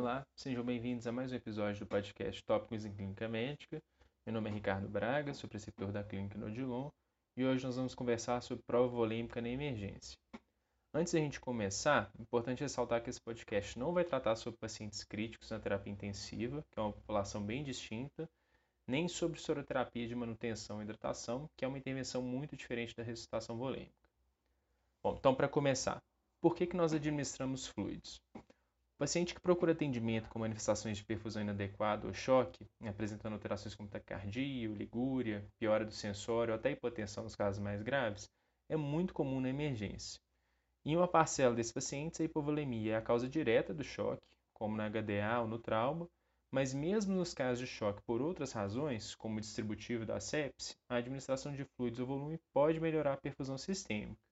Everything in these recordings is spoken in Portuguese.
Olá, sejam bem-vindos a mais um episódio do podcast Tópicos em Clínica Médica. Meu nome é Ricardo Braga, sou preceptor da Clínica Nodilon e hoje nós vamos conversar sobre prova volêmica na emergência. Antes da gente começar, é importante ressaltar que esse podcast não vai tratar sobre pacientes críticos na terapia intensiva, que é uma população bem distinta, nem sobre soroterapia de manutenção e hidratação, que é uma intervenção muito diferente da ressuscitação volêmica. Bom, então para começar, por que, que nós administramos fluidos? Paciente que procura atendimento com manifestações de perfusão inadequada ou choque, apresentando alterações como taquicardia, ligúria, piora do sensório ou até hipotensão nos casos mais graves, é muito comum na emergência. Em uma parcela desses pacientes, a hipovolemia é a causa direta do choque, como na HDA ou no trauma, mas mesmo nos casos de choque por outras razões, como o distributivo da sepse, a administração de fluidos ou volume pode melhorar a perfusão sistêmica.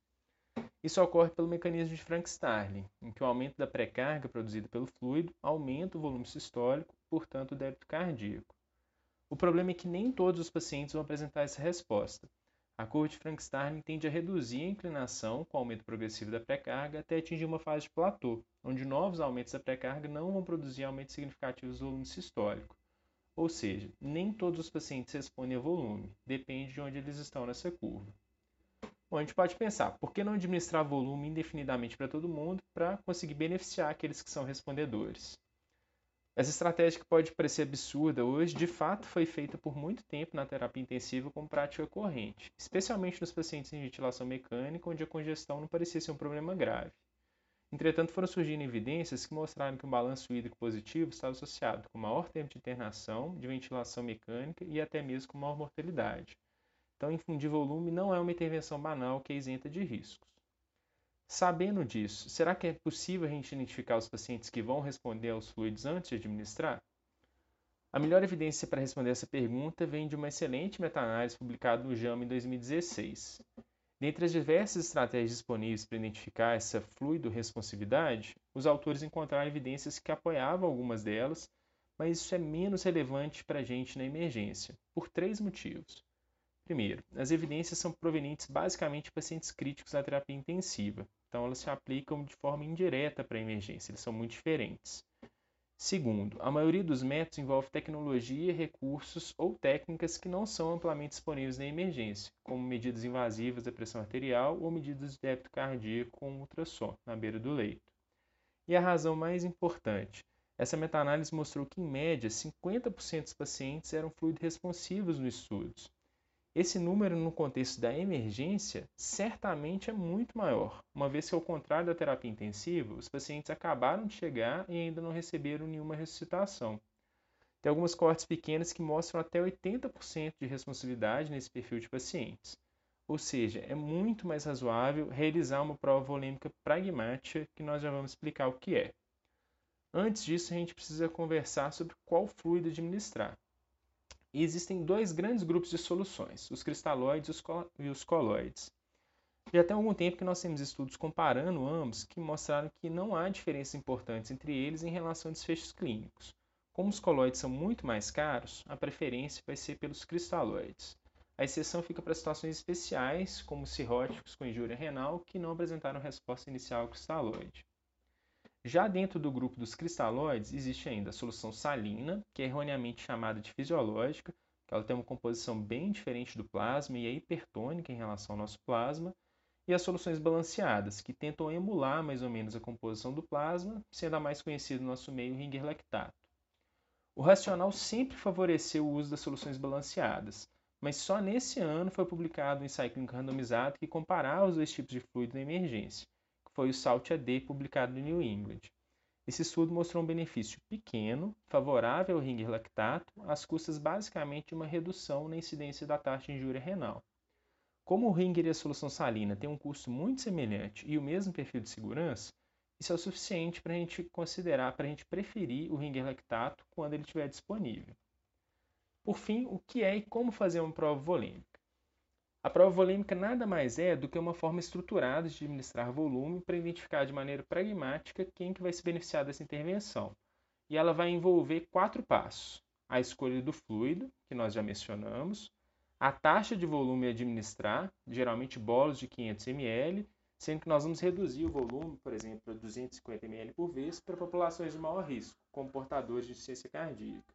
Isso ocorre pelo mecanismo de Frank-Starling, em que o aumento da pré-carga produzida pelo fluido aumenta o volume sistólico, portanto o débito cardíaco. O problema é que nem todos os pacientes vão apresentar essa resposta, a curva de Frank-Starling tende a reduzir a inclinação com o aumento progressivo da pré-carga até atingir uma fase de platô, onde novos aumentos da pré-carga não vão produzir aumentos significativos do volume sistólico. Ou seja, nem todos os pacientes respondem a volume, depende de onde eles estão nessa curva. Bom, a gente pode pensar, por que não administrar volume indefinidamente para todo mundo para conseguir beneficiar aqueles que são respondedores? Essa estratégia que pode parecer absurda hoje, de fato foi feita por muito tempo na terapia intensiva como prática corrente, especialmente nos pacientes em ventilação mecânica, onde a congestão não parecia ser um problema grave. Entretanto, foram surgindo evidências que mostraram que o balanço hídrico positivo estava associado com maior tempo de internação, de ventilação mecânica e até mesmo com maior mortalidade. Então, infundir volume não é uma intervenção banal que é isenta de riscos. Sabendo disso, será que é possível a gente identificar os pacientes que vão responder aos fluidos antes de administrar? A melhor evidência para responder essa pergunta vem de uma excelente meta-análise publicada no JAMA em 2016. Dentre as diversas estratégias disponíveis para identificar essa fluido-responsividade, os autores encontraram evidências que apoiavam algumas delas, mas isso é menos relevante para a gente na emergência, por três motivos. Primeiro, as evidências são provenientes basicamente de pacientes críticos da terapia intensiva, então elas se aplicam de forma indireta para a emergência, eles são muito diferentes. Segundo, a maioria dos métodos envolve tecnologia, recursos ou técnicas que não são amplamente disponíveis na emergência, como medidas invasivas da pressão arterial ou medidas de débito cardíaco com ultrassom na beira do leito. E a razão mais importante, essa meta-análise mostrou que, em média, 50% dos pacientes eram fluido responsivos nos estudos, esse número, no contexto da emergência, certamente é muito maior, uma vez que, ao contrário da terapia intensiva, os pacientes acabaram de chegar e ainda não receberam nenhuma ressuscitação. Tem algumas cortes pequenas que mostram até 80% de responsividade nesse perfil de pacientes. Ou seja, é muito mais razoável realizar uma prova volêmica pragmática, que nós já vamos explicar o que é. Antes disso, a gente precisa conversar sobre qual fluido administrar. E existem dois grandes grupos de soluções, os cristalóides e os coloides. Já tem algum tempo que nós temos estudos comparando ambos que mostraram que não há diferenças importantes entre eles em relação a desfechos clínicos. Como os coloides são muito mais caros, a preferência vai ser pelos cristalóides. A exceção fica para situações especiais, como cirróticos com injúria renal, que não apresentaram resposta inicial ao cristalóide. Já dentro do grupo dos cristalóides, existe ainda a solução salina, que é erroneamente chamada de fisiológica, que ela tem uma composição bem diferente do plasma e é hipertônica em relação ao nosso plasma, e as soluções balanceadas, que tentam emular mais ou menos a composição do plasma, sendo a mais conhecida no nosso meio ringer lactato. O racional sempre favoreceu o uso das soluções balanceadas, mas só nesse ano foi publicado um ensaio clínico randomizado que comparava os dois tipos de fluido na emergência foi o SALT AD publicado no New England. Esse estudo mostrou um benefício pequeno, favorável ao ringer lactato, às custas basicamente de uma redução na incidência da taxa de injúria renal. Como o ringer e a solução salina têm um custo muito semelhante e o mesmo perfil de segurança, isso é o suficiente para a gente considerar, para a gente preferir o ringer lactato quando ele estiver disponível. Por fim, o que é e como fazer uma prova volêmica? A prova volêmica nada mais é do que uma forma estruturada de administrar volume para identificar de maneira pragmática quem que vai se beneficiar dessa intervenção. E ela vai envolver quatro passos: a escolha do fluido, que nós já mencionamos, a taxa de volume a administrar, geralmente bolos de 500 ml, sendo que nós vamos reduzir o volume, por exemplo, para 250 ml por vez para populações de maior risco, como portadores de insuficiência cardíaca.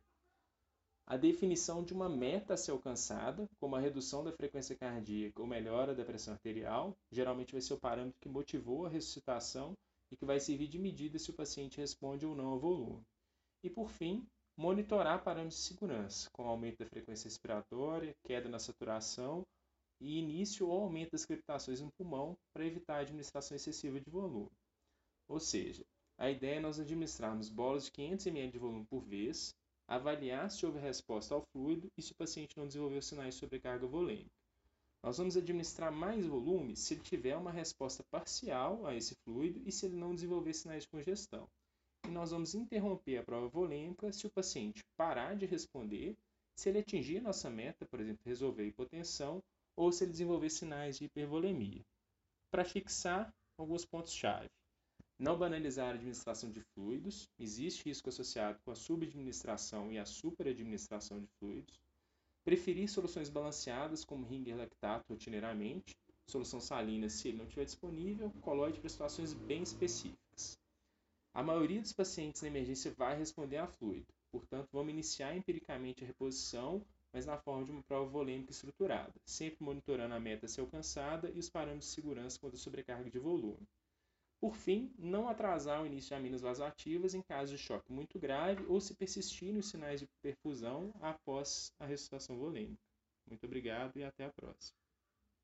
A definição de uma meta a ser alcançada, como a redução da frequência cardíaca ou melhora da pressão arterial, geralmente vai ser o parâmetro que motivou a ressuscitação e que vai servir de medida se o paciente responde ou não ao volume. E por fim, monitorar parâmetros de segurança, como aumento da frequência respiratória, queda na saturação e início ou aumento das crepitações no pulmão para evitar a administração excessiva de volume. Ou seja, a ideia é nós administrarmos bolas de 500 ml de volume por vez, avaliar se houve resposta ao fluido e se o paciente não desenvolveu sinais de sobrecarga volêmica. Nós vamos administrar mais volume se ele tiver uma resposta parcial a esse fluido e se ele não desenvolver sinais de congestão. E nós vamos interromper a prova volêmica se o paciente parar de responder, se ele atingir a nossa meta, por exemplo, resolver a hipotensão, ou se ele desenvolver sinais de hipervolemia. Para fixar alguns pontos-chave. Não banalizar a administração de fluidos, existe risco associado com a subadministração e a superadministração de fluidos Preferir soluções balanceadas, como ringer lactato rotineiramente, solução salina se ele não estiver disponível, colóide para situações bem específicas. A maioria dos pacientes na emergência vai responder a fluido, portanto, vamos iniciar empiricamente a reposição, mas na forma de uma prova volêmica estruturada, sempre monitorando a meta a ser alcançada e os parâmetros de segurança à sobrecarga de volume. Por fim, não atrasar o início de aminas vasoativas em caso de choque muito grave ou se persistirem os sinais de perfusão após a ressuscitação volêmica. Muito obrigado e até a próxima.